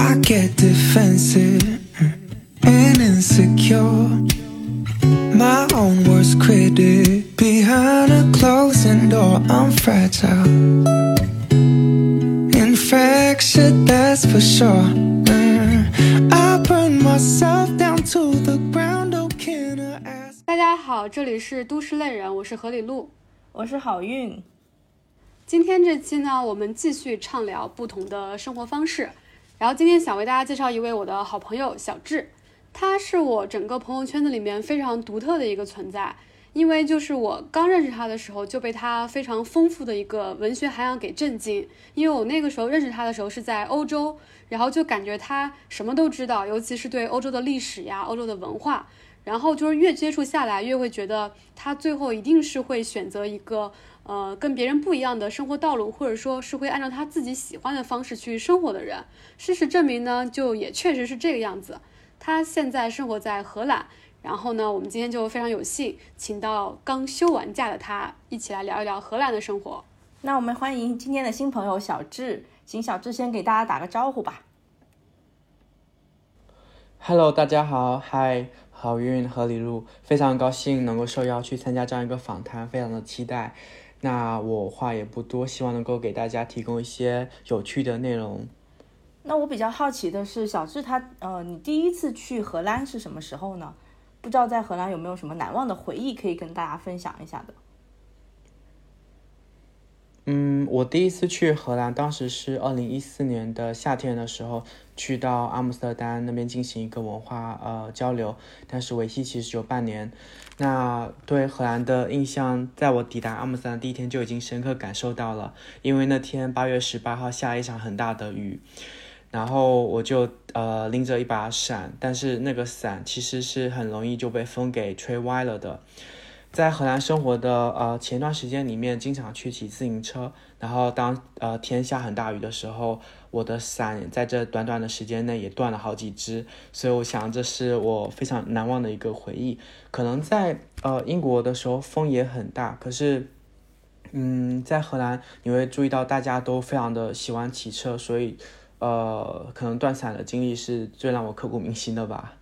I get defensive and insecure. My own worst critic behind a closing door. I'm fragile. Infectious, that's for sure. Mm. I burn myself down to the ground. Oh, can I ask? 大家好，这里是都市类人，我是何里路。我是好运，今天这期呢，我们继续畅聊不同的生活方式。然后今天想为大家介绍一位我的好朋友小智，他是我整个朋友圈子里面非常独特的一个存在。因为就是我刚认识他的时候，就被他非常丰富的一个文学涵养给震惊。因为我那个时候认识他的时候是在欧洲，然后就感觉他什么都知道，尤其是对欧洲的历史呀、欧洲的文化。然后就是越接触下来，越会觉得他最后一定是会选择一个呃跟别人不一样的生活道路，或者说是会按照他自己喜欢的方式去生活的人。事实证明呢，就也确实是这个样子。他现在生活在荷兰，然后呢，我们今天就非常有幸请到刚休完假的他，一起来聊一聊荷兰的生活。那我们欢迎今天的新朋友小智，请小智先给大家打个招呼吧。Hello，大家好，嗨，好运和李路，非常高兴能够受邀去参加这样一个访谈，非常的期待。那我话也不多，希望能够给大家提供一些有趣的内容。那我比较好奇的是，小智他呃，你第一次去荷兰是什么时候呢？不知道在荷兰有没有什么难忘的回忆可以跟大家分享一下的？嗯，我第一次去荷兰，当时是二零一四年的夏天的时候，去到阿姆斯特丹那边进行一个文化呃交流，但是为期其实有半年。那对荷兰的印象，在我抵达阿姆斯特丹第一天就已经深刻感受到了，因为那天八月十八号下了一场很大的雨，然后我就呃拎着一把伞，但是那个伞其实是很容易就被风给吹歪了的。在荷兰生活的呃前段时间里面，经常去骑自行车，然后当呃天下很大雨的时候，我的伞在这短短的时间内也断了好几支，所以我想这是我非常难忘的一个回忆。可能在呃英国的时候风也很大，可是嗯在荷兰你会注意到大家都非常的喜欢骑车，所以呃可能断伞的经历是最让我刻骨铭心的吧。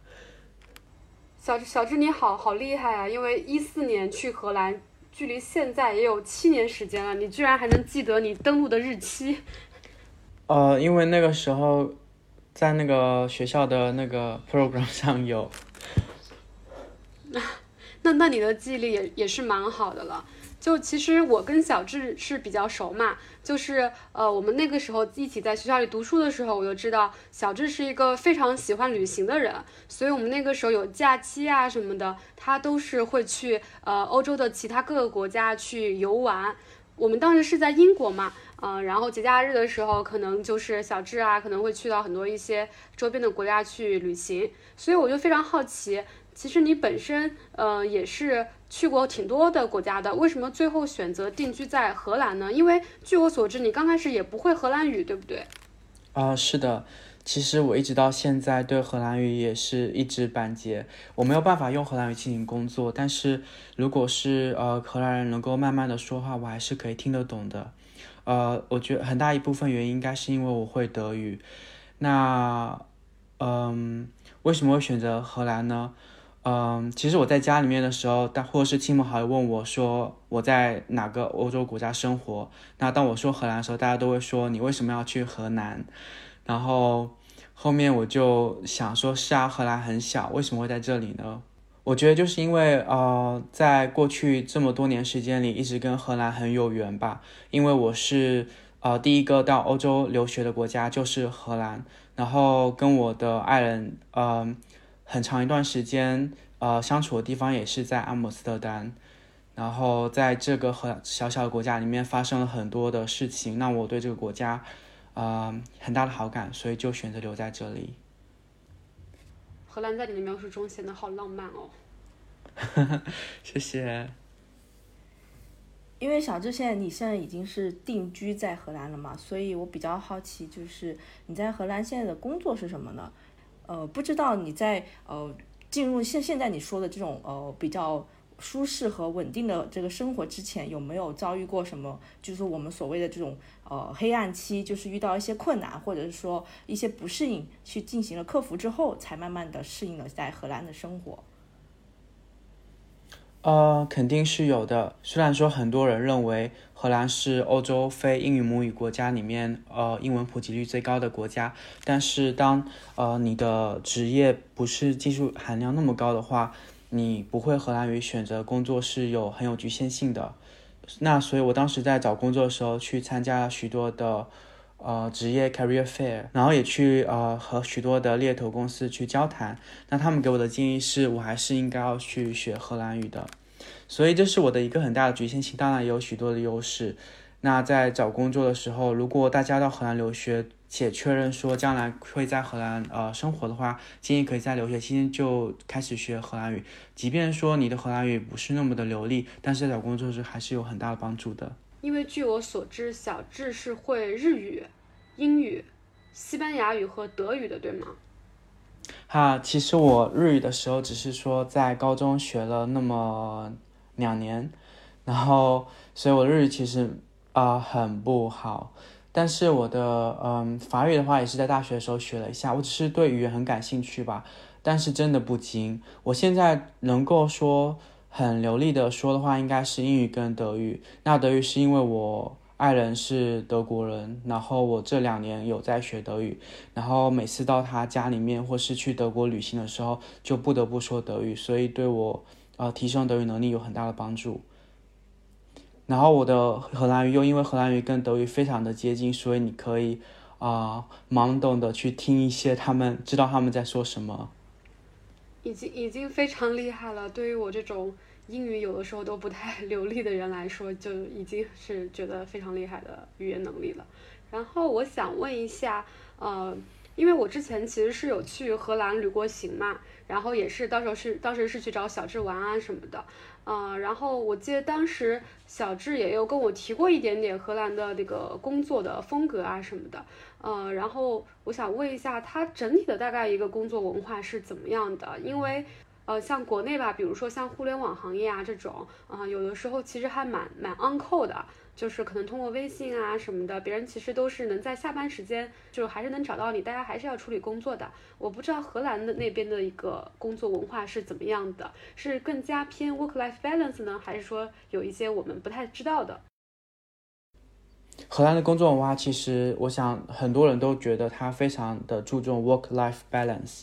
小小智你好好厉害啊！因为一四年去荷兰，距离现在也有七年时间了，你居然还能记得你登录的日期。呃，因为那个时候在那个学校的那个 program 上有，那那你的记忆力也也是蛮好的了。就其实我跟小智是比较熟嘛，就是呃我们那个时候一起在学校里读书的时候，我就知道小智是一个非常喜欢旅行的人，所以我们那个时候有假期啊什么的，他都是会去呃欧洲的其他各个国家去游玩。我们当时是在英国嘛，嗯、然后节假日的时候，可能就是小智啊，可能会去到很多一些周边的国家去旅行，所以我就非常好奇，其实你本身呃也是去过挺多的国家的，为什么最后选择定居在荷兰呢？因为据我所知，你刚开始也不会荷兰语，对不对？啊、是的，其实我一直到现在对荷兰语也是一知半解，我没有办法用荷兰语进行工作，但是如果是呃荷兰人能够慢慢的说话，我还是可以听得懂的。呃，我觉得很大一部分原因应该是因为我会德语。那，嗯，为什么会选择荷兰呢？嗯，其实我在家里面的时候，但或者是亲朋好友问我说我在哪个欧洲国家生活，那当我说荷兰的时候，大家都会说你为什么要去荷兰？然后后面我就想说，是啊，荷兰很小，为什么会在这里呢？我觉得就是因为呃，在过去这么多年时间里，一直跟荷兰很有缘吧。因为我是呃第一个到欧洲留学的国家就是荷兰，然后跟我的爱人呃很长一段时间呃相处的地方也是在阿姆斯特丹。然后在这个很小小的国家里面发生了很多的事情，让我对这个国家呃很大的好感，所以就选择留在这里。荷兰在你的描述中显得好浪漫哦。谢谢。因为小智现在你现在已经是定居在荷兰了嘛，所以我比较好奇，就是你在荷兰现在的工作是什么呢？呃，不知道你在呃进入现现在你说的这种呃比较舒适和稳定的这个生活之前，有没有遭遇过什么，就是我们所谓的这种呃黑暗期，就是遇到一些困难，或者是说一些不适应，去进行了克服之后，才慢慢的适应了在荷兰的生活。呃，肯定是有的。虽然说很多人认为荷兰是欧洲非英语母语国家里面呃英文普及率最高的国家，但是当呃你的职业不是技术含量那么高的话，你不会荷兰语选择工作是有很有局限性的。那所以我当时在找工作的时候去参加了许多的呃职业 career fair，然后也去呃和许多的猎头公司去交谈。那他们给我的建议是我还是应该要去学荷兰语的。所以这是我的一个很大的局限性，当然也有许多的优势。那在找工作的时候，如果大家到荷兰留学且确认说将来会在荷兰呃生活的话，建议可以在留学期间就开始学荷兰语。即便说你的荷兰语不是那么的流利，但是在找工作时还是有很大的帮助的。因为据我所知，小智是会日语、英语、西班牙语和德语的，对吗？哈，其实我日语的时候只是说在高中学了那么两年，然后所以我日语其实。啊，很不好。但是我的嗯法语的话，也是在大学的时候学了一下。我只是对语言很感兴趣吧，但是真的不精。我现在能够说很流利的说的话，应该是英语跟德语。那德语是因为我爱人是德国人，然后我这两年有在学德语，然后每次到他家里面或是去德国旅行的时候，就不得不说德语，所以对我呃提升德语能力有很大的帮助。然后我的荷兰语又因为荷兰语跟德语非常的接近，所以你可以啊懵懂的去听一些他们知道他们在说什么，已经已经非常厉害了。对于我这种英语有的时候都不太 流利的人来说，就已经是觉得非常厉害的语言能力了。然后我想问一下，呃，因为我之前其实是有去荷兰旅过行嘛，然后也是到时候是当时是去找小智玩啊什么的。呃，然后我记得当时小智也有跟我提过一点点荷兰的那个工作的风格啊什么的，呃，然后我想问一下，他整体的大概一个工作文化是怎么样的？因为，呃，像国内吧，比如说像互联网行业啊这种，啊，有的时候其实还蛮蛮 on call 的。就是可能通过微信啊什么的，别人其实都是能在下班时间，就还是能找到你，大家还是要处理工作的。我不知道荷兰的那边的一个工作文化是怎么样的，是更加偏 work-life balance 呢，还是说有一些我们不太知道的？荷兰的工作文化其实，我想很多人都觉得他非常的注重 work-life balance。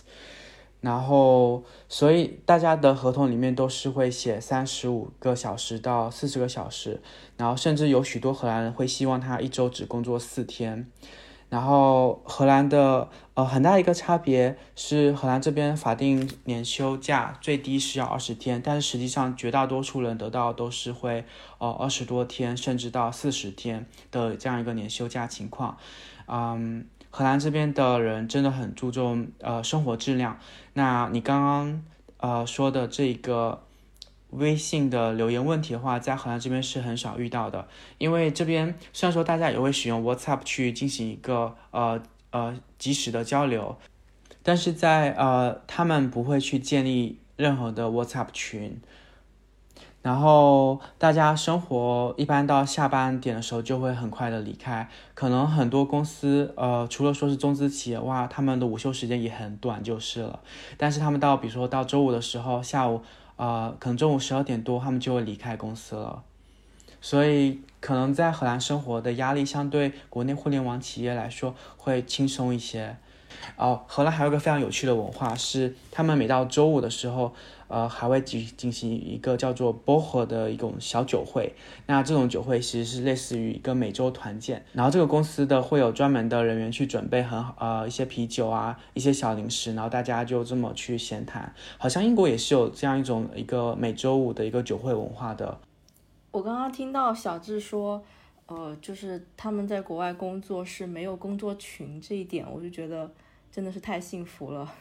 然后，所以大家的合同里面都是会写三十五个小时到四十个小时，然后甚至有许多荷兰人会希望他一周只工作四天。然后荷兰的呃很大一个差别是，荷兰这边法定年休假最低是要二十天，但是实际上绝大多数人得到都是会呃二十多天，甚至到四十天的这样一个年休假情况，嗯。荷兰这边的人真的很注重呃生活质量。那你刚刚呃说的这个微信的留言问题的话，在荷兰这边是很少遇到的，因为这边虽然说大家也会使用 WhatsApp 去进行一个呃呃及时的交流，但是在呃他们不会去建立任何的 WhatsApp 群。然后大家生活一般到下班点的时候就会很快的离开，可能很多公司，呃，除了说是中资企业哇，他们的午休时间也很短就是了。但是他们到比如说到周五的时候，下午，呃，可能中午十二点多他们就会离开公司了。所以可能在荷兰生活的压力相对国内互联网企业来说会轻松一些。哦，荷兰还有一个非常有趣的文化是，他们每到周五的时候。呃，还会进进行一个叫做 Boho 的一种小酒会。那这种酒会其实是类似于一个每周团建，然后这个公司的会有专门的人员去准备很好呃一些啤酒啊，一些小零食，然后大家就这么去闲谈。好像英国也是有这样一种一个每周五的一个酒会文化的。我刚刚听到小智说，呃，就是他们在国外工作是没有工作群这一点，我就觉得真的是太幸福了，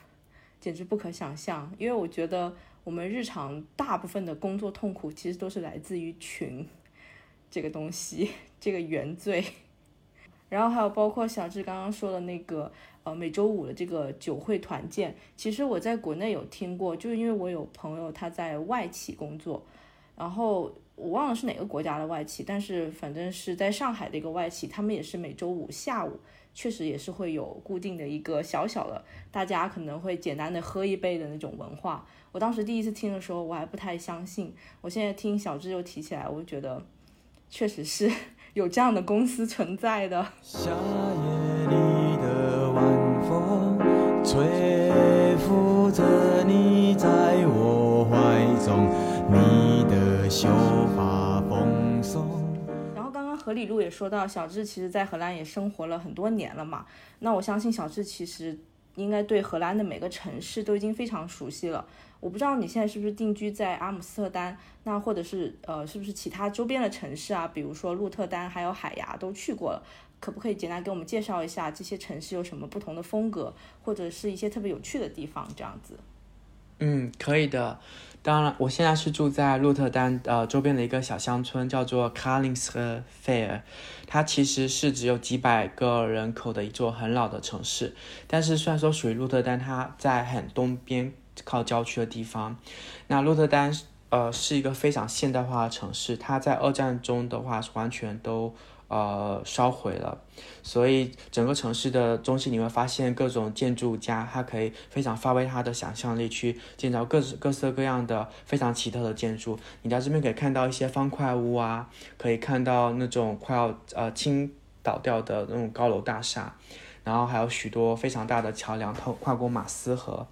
简直不可想象。因为我觉得。我们日常大部分的工作痛苦，其实都是来自于群这个东西，这个原罪。然后还有包括小智刚刚说的那个，呃，每周五的这个酒会团建，其实我在国内有听过，就是因为我有朋友他在外企工作，然后我忘了是哪个国家的外企，但是反正是在上海的一个外企，他们也是每周五下午，确实也是会有固定的一个小小的，大家可能会简单的喝一杯的那种文化。我当时第一次听的时候，我还不太相信，我现在听小智又提起来，我就觉得确实是 有这样的公司存在的。夏夜里的晚风，吹拂着你在我怀中，你的秀发蓬松。然后刚刚何里路也说到，小智其实在荷兰也生活了很多年了嘛。那我相信小智其实应该对荷兰的每个城市都已经非常熟悉了。我不知道你现在是不是定居在阿姆斯特丹，那或者是呃是不是其他周边的城市啊，比如说鹿特丹还有海牙都去过了，可不可以简单给我们介绍一下这些城市有什么不同的风格，或者是一些特别有趣的地方这样子？嗯，可以的。当然，我现在是住在鹿特丹呃周边的一个小乡村，叫做 c a r l i n g s f a i r 它其实是只有几百个人口的一座很老的城市。但是虽然说属于鹿特丹，它在很东边靠郊区的地方。那鹿特丹呃是一个非常现代化的城市，它在二战中的话完全都呃烧毁了，所以整个城市的中心你会发现各种建筑家，他可以非常发挥他的想象力去建造各各色各样的非常奇特的建筑。你在这边可以看到一些方块屋啊，可以看到那种快要呃倾倒掉的那种高楼大厦，然后还有许多非常大的桥梁，透跨过马斯河。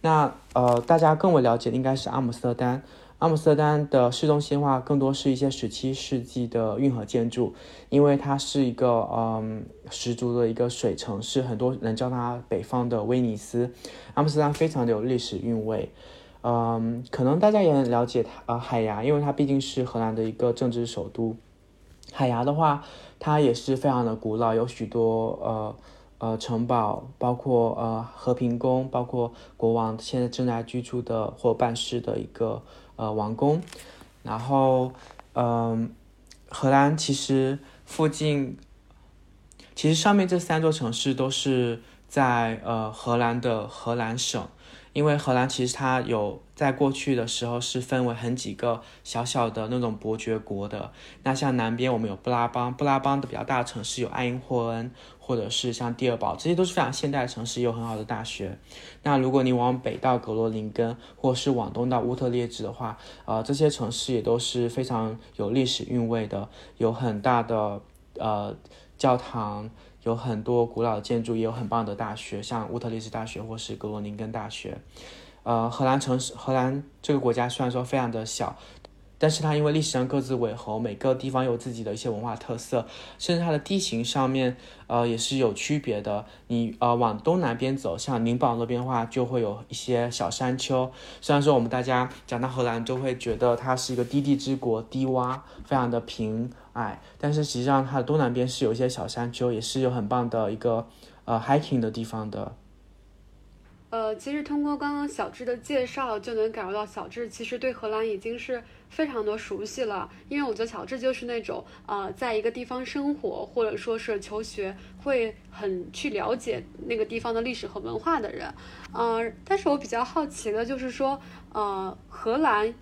那呃，大家更为了解的应该是阿姆斯特丹。阿姆斯特丹的市中心化更多是一些十七世纪的运河建筑，因为它是一个嗯十足的一个水城市，很多人叫它北方的威尼斯。阿姆斯特丹非常的有历史韵味，嗯，可能大家也很了解它呃海牙，因为它毕竟是荷兰的一个政治首都。海牙的话，它也是非常的古老，有许多呃。呃，城堡包括呃和平宫，包括国王现在正在居住的或办事的一个呃王宫，然后嗯，荷兰其实附近，其实上面这三座城市都是在呃荷兰的荷兰省。因为荷兰其实它有在过去的时候是分为很几个小小的那种伯爵国的。那像南边我们有布拉邦，布拉邦的比较大的城市有爱因霍恩，或者是像蒂尔堡，这些都是非常现代的城市，有很好的大学。那如果你往北到格罗宁根，或是往东到乌特列支的话，呃，这些城市也都是非常有历史韵味的，有很大的呃教堂。有很多古老的建筑，也有很棒的大学，像乌特列支大学或是格罗宁根大学。呃，荷兰城市，荷兰这个国家虽然说非常的小，但是它因为历史上各自为侯，每个地方有自己的一些文化特色，甚至它的地形上面，呃，也是有区别的。你呃往东南边走，像宁堡那边的话，就会有一些小山丘。虽然说我们大家讲到荷兰，都会觉得它是一个低地之国，低洼，非常的平。矮，但是实际上它的东南边是有一些小山丘，也是有很棒的一个呃 hiking 的地方的。呃，其实通过刚刚小智的介绍，就能感受到小智其实对荷兰已经是非常的熟悉了。因为我觉得小智就是那种呃，在一个地方生活或者说是求学，会很去了解那个地方的历史和文化的人。呃，但是我比较好奇的就是说，呃，荷兰。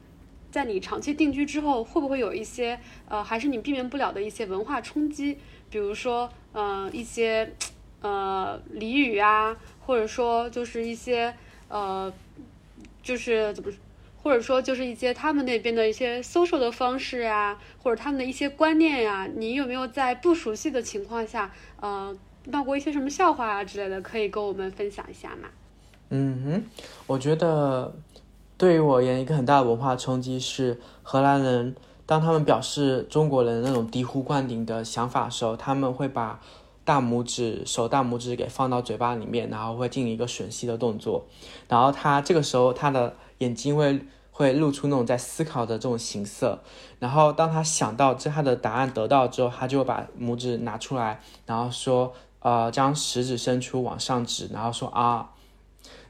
在你长期定居之后，会不会有一些呃，还是你避免不了的一些文化冲击？比如说，呃，一些呃俚语啊，或者说就是一些呃，就是怎么，或者说就是一些他们那边的一些 social 的方式呀，或者他们的一些观念呀，你有没有在不熟悉的情况下，呃，闹过一些什么笑话啊之类的，可以跟我们分享一下吗？嗯哼，我觉得。对于我而言，一个很大的文化冲击是荷兰人，当他们表示中国人那种醍醐灌顶的想法的时候，他们会把大拇指、手大拇指给放到嘴巴里面，然后会进行一个吮吸的动作。然后他这个时候，他的眼睛会会露出那种在思考的这种形色。然后当他想到这他的答案得到之后，他就把拇指拿出来，然后说，呃，将食指伸出往上指，然后说啊。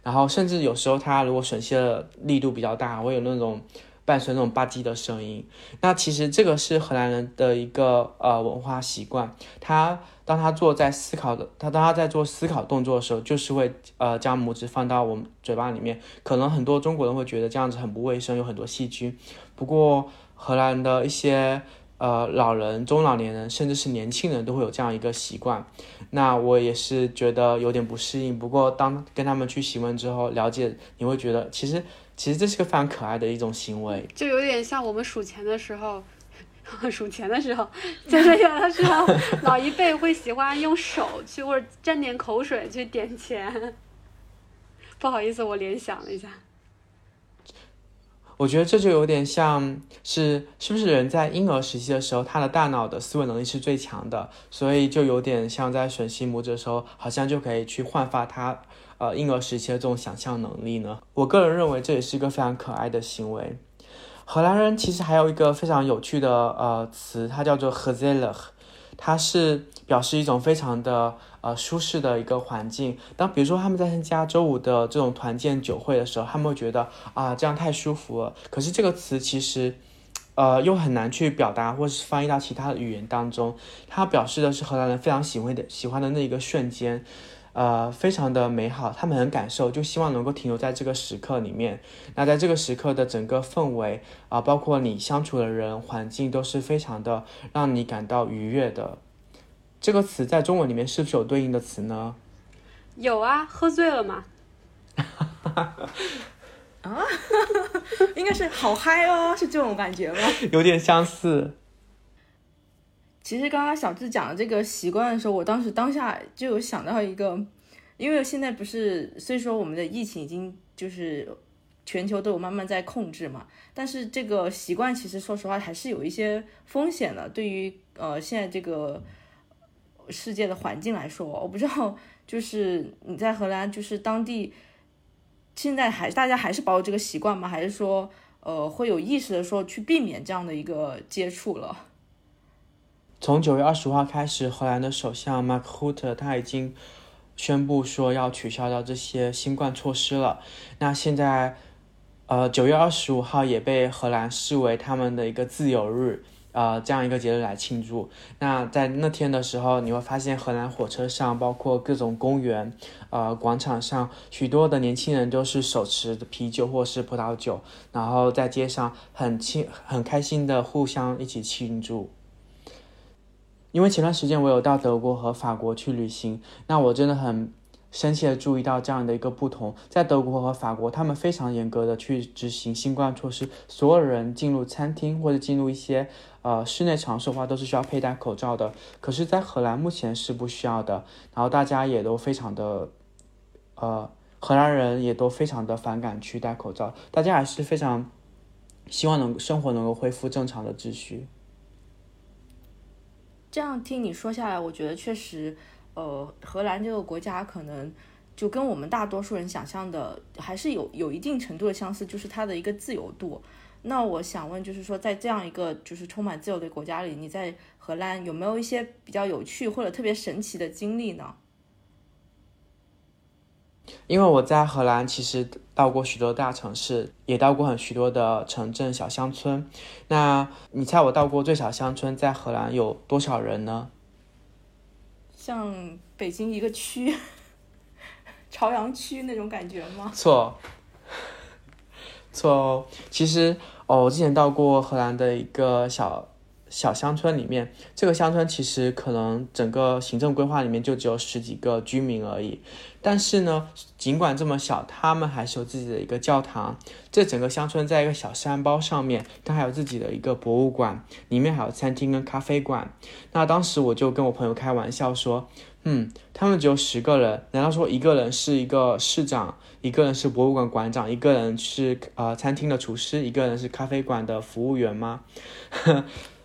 然后甚至有时候他如果吮吸的力度比较大，会有那种伴随那种吧唧的声音。那其实这个是荷兰人的一个呃文化习惯。他当他做在思考的，他当他在做思考动作的时候，就是会呃将拇指放到我们嘴巴里面。可能很多中国人会觉得这样子很不卫生，有很多细菌。不过荷兰的一些呃老人、中老年人，甚至是年轻人都会有这样一个习惯。那我也是觉得有点不适应。不过当跟他们去询问之后，了解你会觉得，其实其实这是个非常可爱的一种行为。就有点像我们数钱的时候，数钱的时候，就是有的时候老一辈会喜欢用手去或者沾点口水去点钱。不好意思，我联想了一下。我觉得这就有点像是是不是人在婴儿时期的时候，他的大脑的思维能力是最强的，所以就有点像在吮吸拇指的时候，好像就可以去焕发他呃婴儿时期的这种想象能力呢。我个人认为这也是一个非常可爱的行为。荷兰人其实还有一个非常有趣的呃词，它叫做 h e z e l e 它是表示一种非常的。呃，舒适的一个环境。当比如说他们在参加周五的这种团建酒会的时候，他们会觉得啊，这样太舒服了。可是这个词其实，呃，又很难去表达，或是翻译到其他的语言当中。它表示的是荷兰人非常喜欢的喜欢的那一个瞬间，呃，非常的美好。他们很感受，就希望能够停留在这个时刻里面。那在这个时刻的整个氛围啊，包括你相处的人、环境，都是非常的让你感到愉悦的。这个词在中文里面是不是有对应的词呢？有啊，喝醉了嘛。啊，应该是好嗨哦，是这种感觉吗？有点相似。其实刚刚小智讲的这个习惯的时候，我当时当下就有想到一个，因为现在不是虽说我们的疫情已经就是全球都有慢慢在控制嘛，但是这个习惯其实说实话还是有一些风险的。对于呃现在这个。世界的环境来说，我不知道，就是你在荷兰，就是当地，现在还大家还是保有这个习惯吗？还是说，呃，会有意识的说去避免这样的一个接触了？从九月二十五号开始，荷兰的首相 Mark Rutte 他已经宣布说要取消掉这些新冠措施了。那现在，呃，九月二十五号也被荷兰视为他们的一个自由日。呃，这样一个节日来庆祝。那在那天的时候，你会发现荷兰火车上，包括各种公园、呃广场上，许多的年轻人都是手持啤酒或是葡萄酒，然后在街上很庆很开心的互相一起庆祝。因为前段时间我有到德国和法国去旅行，那我真的很。深切的注意到这样的一个不同，在德国和法国，他们非常严格的去执行新冠措施，所有人进入餐厅或者进入一些呃室内场所的话，都是需要佩戴口罩的。可是，在荷兰目前是不需要的，然后大家也都非常的，呃，荷兰人也都非常的反感去戴口罩，大家还是非常希望能生活能够恢复正常的秩序。这样听你说下来，我觉得确实。呃，荷兰这个国家可能就跟我们大多数人想象的还是有有一定程度的相似，就是它的一个自由度。那我想问，就是说在这样一个就是充满自由的国家里，你在荷兰有没有一些比较有趣或者特别神奇的经历呢？因为我在荷兰其实到过许多大城市，也到过很许多的城镇小乡村。那你猜我到过最小乡村在荷兰有多少人呢？像北京一个区，朝阳区那种感觉吗？错，错哦。其实哦，我之前到过荷兰的一个小。小乡村里面，这个乡村其实可能整个行政规划里面就只有十几个居民而已。但是呢，尽管这么小，他们还是有自己的一个教堂。这整个乡村在一个小山包上面，它还有自己的一个博物馆，里面还有餐厅跟咖啡馆。那当时我就跟我朋友开玩笑说：“嗯，他们只有十个人，难道说一个人是一个市长，一个人是博物馆馆长，一个人是呃餐厅的厨师，一个人是咖啡馆的服务员吗？”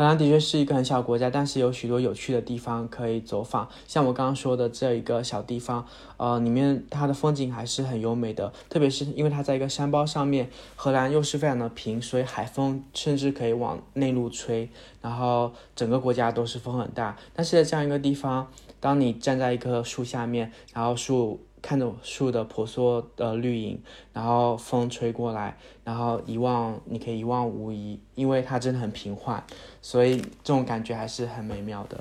荷兰的确是一个很小国家，但是有许多有趣的地方可以走访。像我刚刚说的这一个小地方，呃，里面它的风景还是很优美的，特别是因为它在一个山包上面，荷兰又是非常的平，所以海风甚至可以往内陆吹，然后整个国家都是风很大。但是在这样一个地方，当你站在一棵树下面，然后树。看着树的婆娑的绿影，然后风吹过来，然后一望你可以一望无遗，因为它真的很平缓，所以这种感觉还是很美妙的。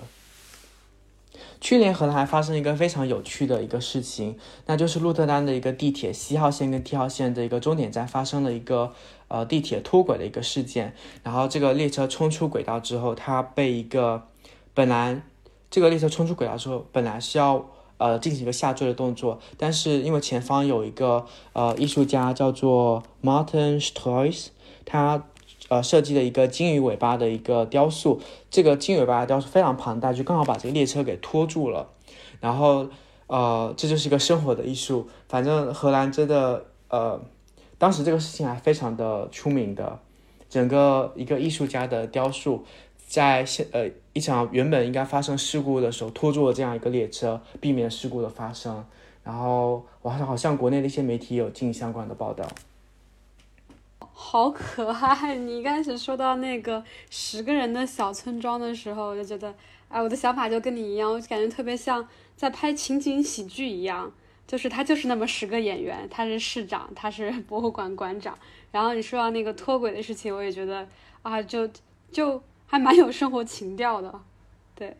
去年荷兰还发生一个非常有趣的一个事情，那就是鹿特丹的一个地铁西号线跟 T 号线的一个终点站发生了一个呃地铁脱轨的一个事件，然后这个列车冲出轨道之后，它被一个本来这个列车冲出轨道之后，本来是要呃进行一个下坠的动作，但是因为前方有一个呃艺术家叫做 Martin Strauss，他呃设计的一个鲸鱼尾巴的一个雕塑，这个鲸尾巴的雕塑非常庞大，就刚好把这个列车给拖住了。然后呃这就是一个生活的艺术，反正荷兰真的呃当时这个事情还非常的出名的，整个一个艺术家的雕塑。在现呃一场原本应该发生事故的时候拖住了这样一个列车，避免事故的发生。然后我好像国内的一些媒体有进相关的报道。好可爱！你一开始说到那个十个人的小村庄的时候，我就觉得，哎，我的想法就跟你一样，我就感觉特别像在拍情景喜剧一样，就是他就是那么十个演员，他是市长，他是博物馆馆长。然后你说到那个脱轨的事情，我也觉得啊，就就。还蛮有生活情调的，对。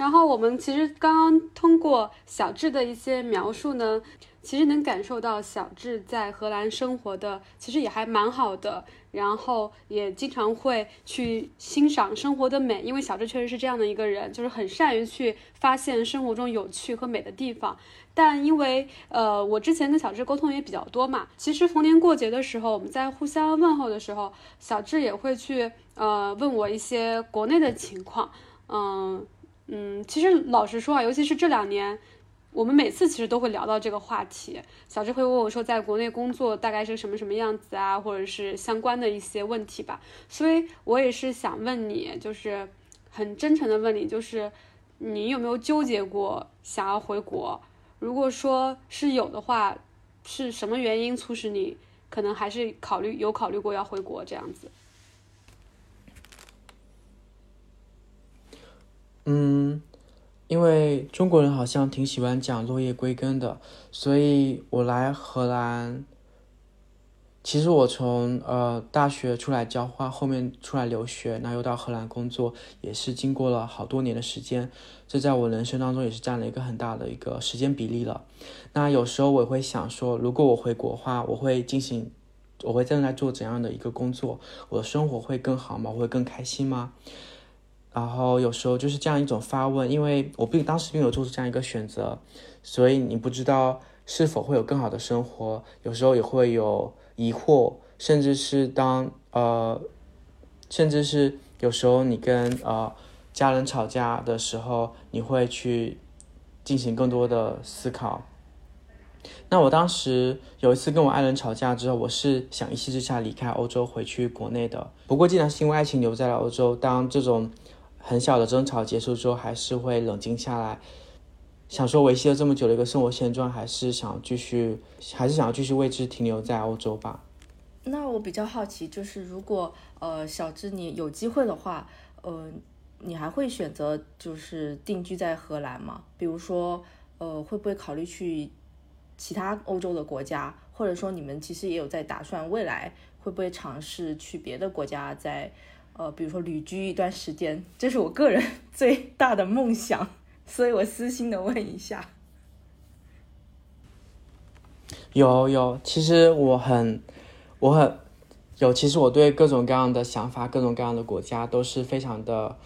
然后我们其实刚刚通过小智的一些描述呢，其实能感受到小智在荷兰生活的其实也还蛮好的，然后也经常会去欣赏生活的美，因为小智确实是这样的一个人，就是很善于去发现生活中有趣和美的地方。但因为呃，我之前跟小智沟通也比较多嘛，其实逢年过节的时候，我们在互相问候的时候，小智也会去呃问我一些国内的情况，嗯嗯，其实老实说啊，尤其是这两年，我们每次其实都会聊到这个话题。小智会问我说，在国内工作大概是什么什么样子啊，或者是相关的一些问题吧。所以我也是想问你，就是很真诚的问你，就是你有没有纠结过想要回国？如果说是有的话，是什么原因促使你可能还是考虑有考虑过要回国这样子？嗯，因为中国人好像挺喜欢讲落叶归根的，所以我来荷兰。其实我从呃大学出来交换，后面出来留学，然后又到荷兰工作，也是经过了好多年的时间。这在我人生当中也是占了一个很大的一个时间比例了。那有时候我会想说，如果我回国的话，我会进行，我会正在做怎样的一个工作？我的生活会更好吗？我会更开心吗？然后有时候就是这样一种发问，因为我并当时并没有做出这样一个选择，所以你不知道是否会有更好的生活。有时候也会有。疑惑，甚至是当呃，甚至是有时候你跟呃家人吵架的时候，你会去进行更多的思考。那我当时有一次跟我爱人吵架之后，我是想一气之下离开欧洲，回去国内的。不过既然是因为爱情留在了欧洲，当这种很小的争吵结束之后，还是会冷静下来。想说维系了这么久的一个生活现状，还是想继续，还是想要继续为之停留在欧洲吧。那我比较好奇，就是如果呃小智你有机会的话，呃，你还会选择就是定居在荷兰吗？比如说呃会不会考虑去其他欧洲的国家，或者说你们其实也有在打算未来会不会尝试去别的国家，在呃比如说旅居一段时间？这是我个人 最大的梦想。所以我私心的问一下，有有，其实我很，我很有，其实我对各种各样的想法，各种各样的国家都是非常的，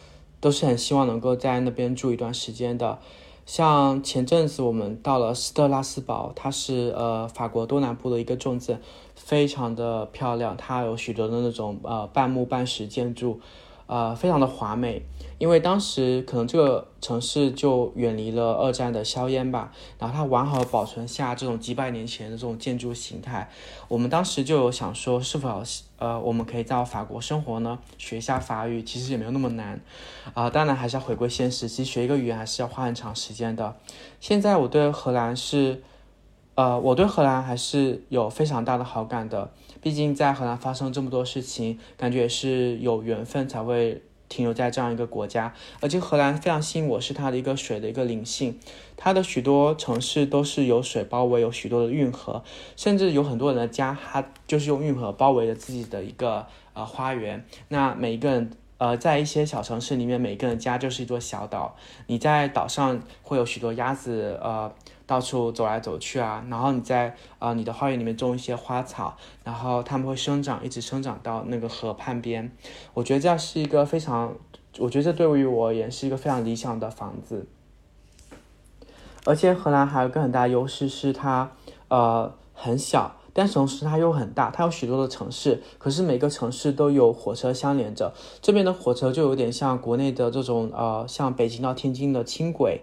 都是很希望能够在那边住一段时间的。像前阵子我们到了斯特拉斯堡，它是呃法国东南部的一个重镇，非常的漂亮，它有许多的那种呃半木半石建筑。呃，非常的华美，因为当时可能这个城市就远离了二战的硝烟吧，然后它完好保存下这种几百年前的这种建筑形态。我们当时就有想说，是否呃我们可以在法国生活呢？学一下法语，其实也没有那么难啊。当然还是要回归现实，其实学一个语言还是要花很长时间的。现在我对荷兰是，呃，我对荷兰还是有非常大的好感的。毕竟在荷兰发生这么多事情，感觉也是有缘分才会停留在这样一个国家。而且荷兰非常吸引我，是它的一个水的一个灵性，它的许多城市都是有水包围，有许多的运河，甚至有很多人的家，它就是用运河包围了自己的一个呃花园。那每一个人呃，在一些小城市里面，每个人家就是一座小岛。你在岛上会有许多鸭子，呃，到处走来走去啊。然后你在呃你的花园里面种一些花草，然后它们会生长，一直生长到那个河畔边。我觉得这样是一个非常，我觉得这对于我而言是一个非常理想的房子。而且荷兰还有一个很大优势是它，呃，很小。但同时它又很大，它有许多的城市，可是每个城市都有火车相连着。这边的火车就有点像国内的这种呃，像北京到天津的轻轨，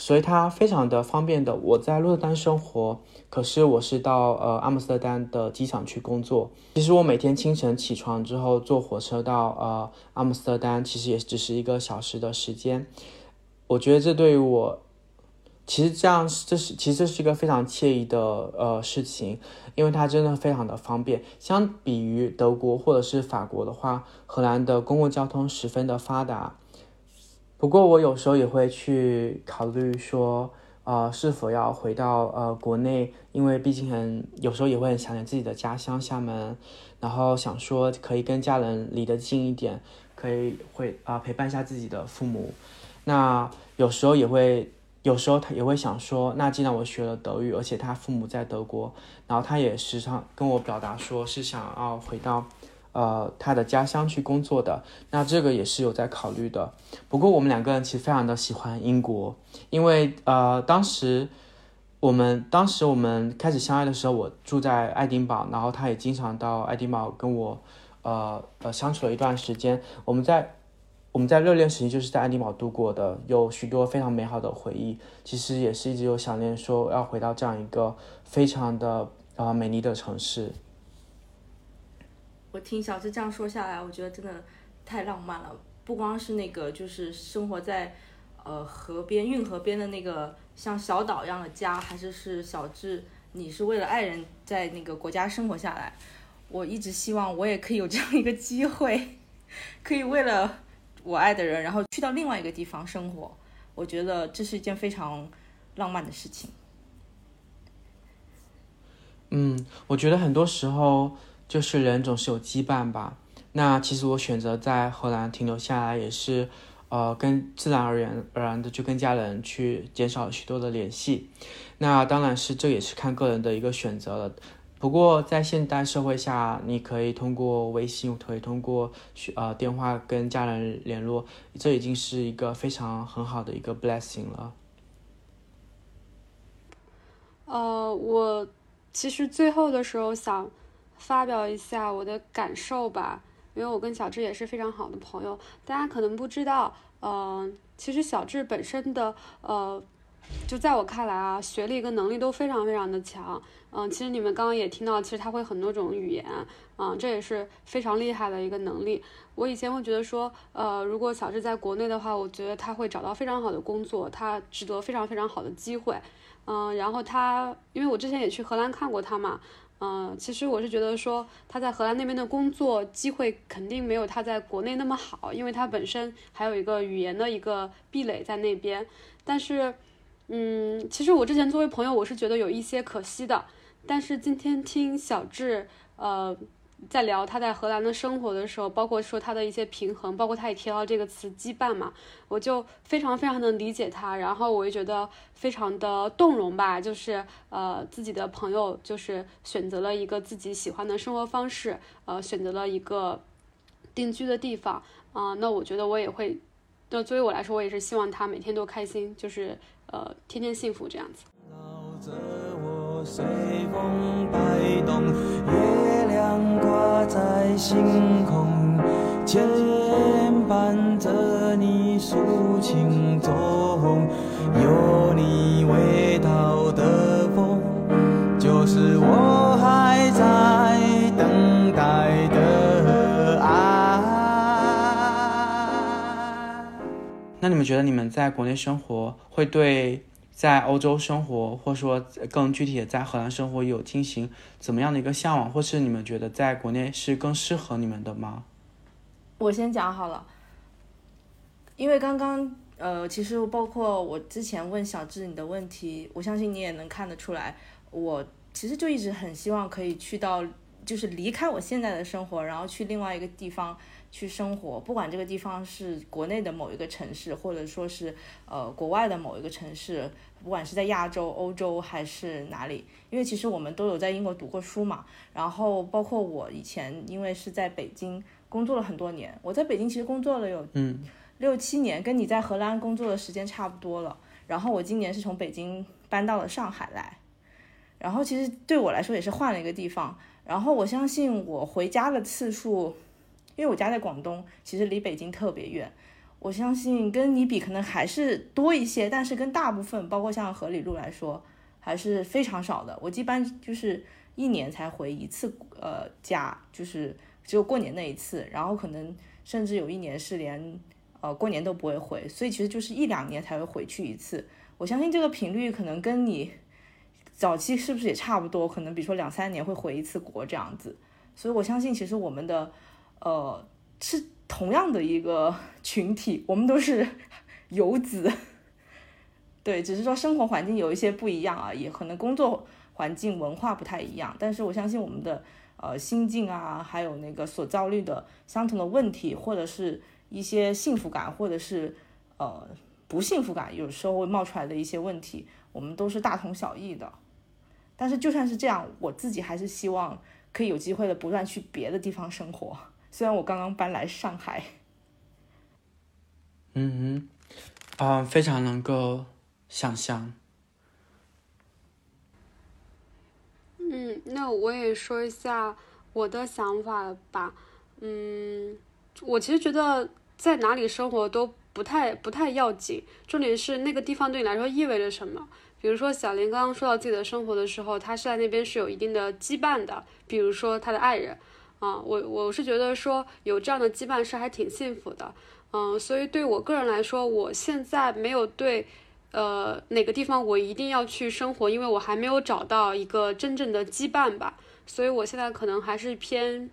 所以它非常的方便的。我在鹿特丹生活，可是我是到呃阿姆斯特丹的机场去工作。其实我每天清晨起床之后坐火车到呃阿姆斯特丹，其实也只是一个小时的时间。我觉得这对于我。其实这样，这是其实这是一个非常惬意的呃事情，因为它真的非常的方便。相比于德国或者是法国的话，荷兰的公共交通十分的发达。不过我有时候也会去考虑说，呃，是否要回到呃国内，因为毕竟很有时候也会很想念自己的家乡厦门，然后想说可以跟家人离得近一点，可以会啊陪伴一下自己的父母。那有时候也会。有时候他也会想说，那既然我学了德语，而且他父母在德国，然后他也时常跟我表达说是想要回到，呃，他的家乡去工作的。那这个也是有在考虑的。不过我们两个人其实非常的喜欢英国，因为呃，当时我们当时我们开始相爱的时候，我住在爱丁堡，然后他也经常到爱丁堡跟我，呃呃相处了一段时间。我们在。我们在热恋时期就是在爱丁堡度过的，有许多非常美好的回忆。其实也是一直有想念，说要回到这样一个非常的啊美丽的城市。我听小智这样说下来，我觉得真的太浪漫了。不光是那个，就是生活在呃河边、运河边的那个像小岛一样的家，还是是小智，你是为了爱人在那个国家生活下来。我一直希望我也可以有这样一个机会，可以为了。我爱的人，然后去到另外一个地方生活，我觉得这是一件非常浪漫的事情。嗯，我觉得很多时候就是人总是有羁绊吧。那其实我选择在荷兰停留下来，也是呃，跟自然而然而然的就跟家人去减少了许多的联系。那当然是这也是看个人的一个选择了。不过，在现代社会下，你可以通过微信，可以通过呃电话跟家人联络，这已经是一个非常很好的一个 blessing 了。呃，我其实最后的时候想发表一下我的感受吧，因为我跟小智也是非常好的朋友。大家可能不知道，嗯，其实小智本身的呃。就在我看来啊，学历跟能力都非常非常的强。嗯，其实你们刚刚也听到，其实他会很多种语言，嗯，这也是非常厉害的一个能力。我以前会觉得说，呃，如果小智在国内的话，我觉得他会找到非常好的工作，他值得非常非常好的机会。嗯，然后他，因为我之前也去荷兰看过他嘛，嗯，其实我是觉得说他在荷兰那边的工作机会肯定没有他在国内那么好，因为他本身还有一个语言的一个壁垒在那边，但是。嗯，其实我之前作为朋友，我是觉得有一些可惜的。但是今天听小智，呃，在聊他在荷兰的生活的时候，包括说他的一些平衡，包括他也提到这个词羁绊嘛，我就非常非常的理解他。然后我也觉得非常的动容吧，就是呃自己的朋友就是选择了一个自己喜欢的生活方式，呃选择了一个定居的地方啊。那我觉得我也会，那作为我来说，我也是希望他每天都开心，就是。呃，天天幸福这样子随风摆动。挂在星空，牵绊着你抒情中，有你味道的风，就是我还在等待的爱。那你们觉得你们在国内生活？会对在欧洲生活，或者说更具体的在荷兰生活有进行怎么样的一个向往，或是你们觉得在国内是更适合你们的吗？我先讲好了，因为刚刚呃，其实包括我之前问小智你的问题，我相信你也能看得出来，我其实就一直很希望可以去到，就是离开我现在的生活，然后去另外一个地方去生活，不管这个地方是国内的某一个城市，或者说是呃国外的某一个城市，不管是在亚洲、欧洲还是哪里，因为其实我们都有在英国读过书嘛。然后包括我以前因为是在北京工作了很多年，我在北京其实工作了有嗯六七年，跟你在荷兰工作的时间差不多了。然后我今年是从北京搬到了上海来，然后其实对我来说也是换了一个地方。然后我相信我回家的次数，因为我家在广东，其实离北京特别远。我相信跟你比可能还是多一些，但是跟大部分，包括像河里路来说，还是非常少的。我一般就是一年才回一次呃家，就是只有过年那一次，然后可能甚至有一年是连呃过年都不会回，所以其实就是一两年才会回去一次。我相信这个频率可能跟你早期是不是也差不多？可能比如说两三年会回一次国这样子。所以我相信其实我们的呃是同样的一个 群体，我们都是 游子。对，只是说生活环境有一些不一样而已，可能工作环境、文化不太一样。但是我相信我们的呃心境啊，还有那个所遭遇的相同的问题，或者是一些幸福感，或者是呃不幸福感，有时候会冒出来的一些问题，我们都是大同小异的。但是就算是这样，我自己还是希望可以有机会的不断去别的地方生活。虽然我刚刚搬来上海，嗯哼，啊、非常能够想象。嗯，那我也说一下我的想法吧。嗯，我其实觉得在哪里生活都不太不太要紧，重点是那个地方对你来说意味着什么。比如说小林刚刚说到自己的生活的时候，他是在那边是有一定的羁绊的，比如说他的爱人。啊，我我是觉得说有这样的羁绊是还挺幸福的。嗯，所以对我个人来说，我现在没有对。呃，哪个地方我一定要去生活，因为我还没有找到一个真正的羁绊吧，所以我现在可能还是偏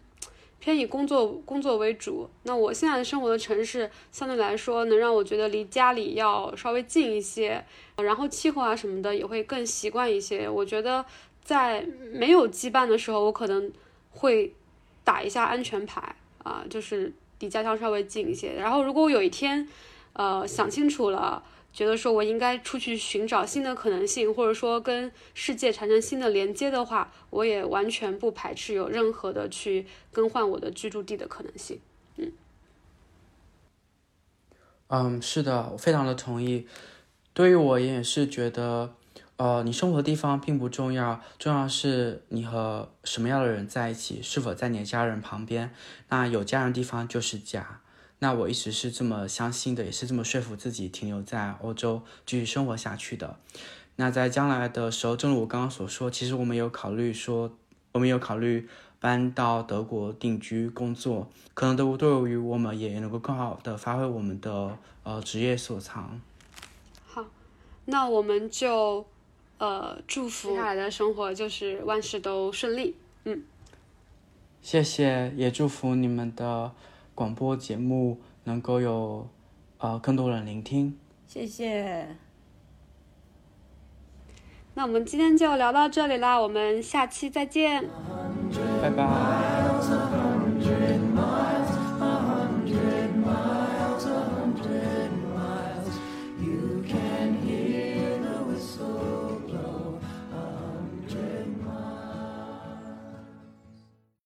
偏以工作工作为主。那我现在生活的城市相对来说能让我觉得离家里要稍微近一些，然后气候啊什么的也会更习惯一些。我觉得在没有羁绊的时候，我可能会打一下安全牌啊，就是离家乡稍微近一些。然后如果我有一天呃想清楚了。觉得说我应该出去寻找新的可能性，或者说跟世界产生新的连接的话，我也完全不排斥有任何的去更换我的居住地的可能性。嗯，嗯，是的，我非常的同意。对于我也是觉得，呃，你生活的地方并不重要，重要是你和什么样的人在一起，是否在你的家人旁边。那有家人地方就是家。那我一直是这么相信的，也是这么说服自己停留在欧洲继续生活下去的。那在将来的时候，正如我刚刚所说，其实我们有考虑说，我们有考虑搬到德国定居工作，可能德国对于我们也能够更好的发挥我们的呃职业所长。好，那我们就呃祝福接下来的生活就是万事都顺利。嗯，谢谢，也祝福你们的。广播节目能够有呃更多人聆听，谢谢。那我们今天就聊到这里啦，我们下期再见，拜拜。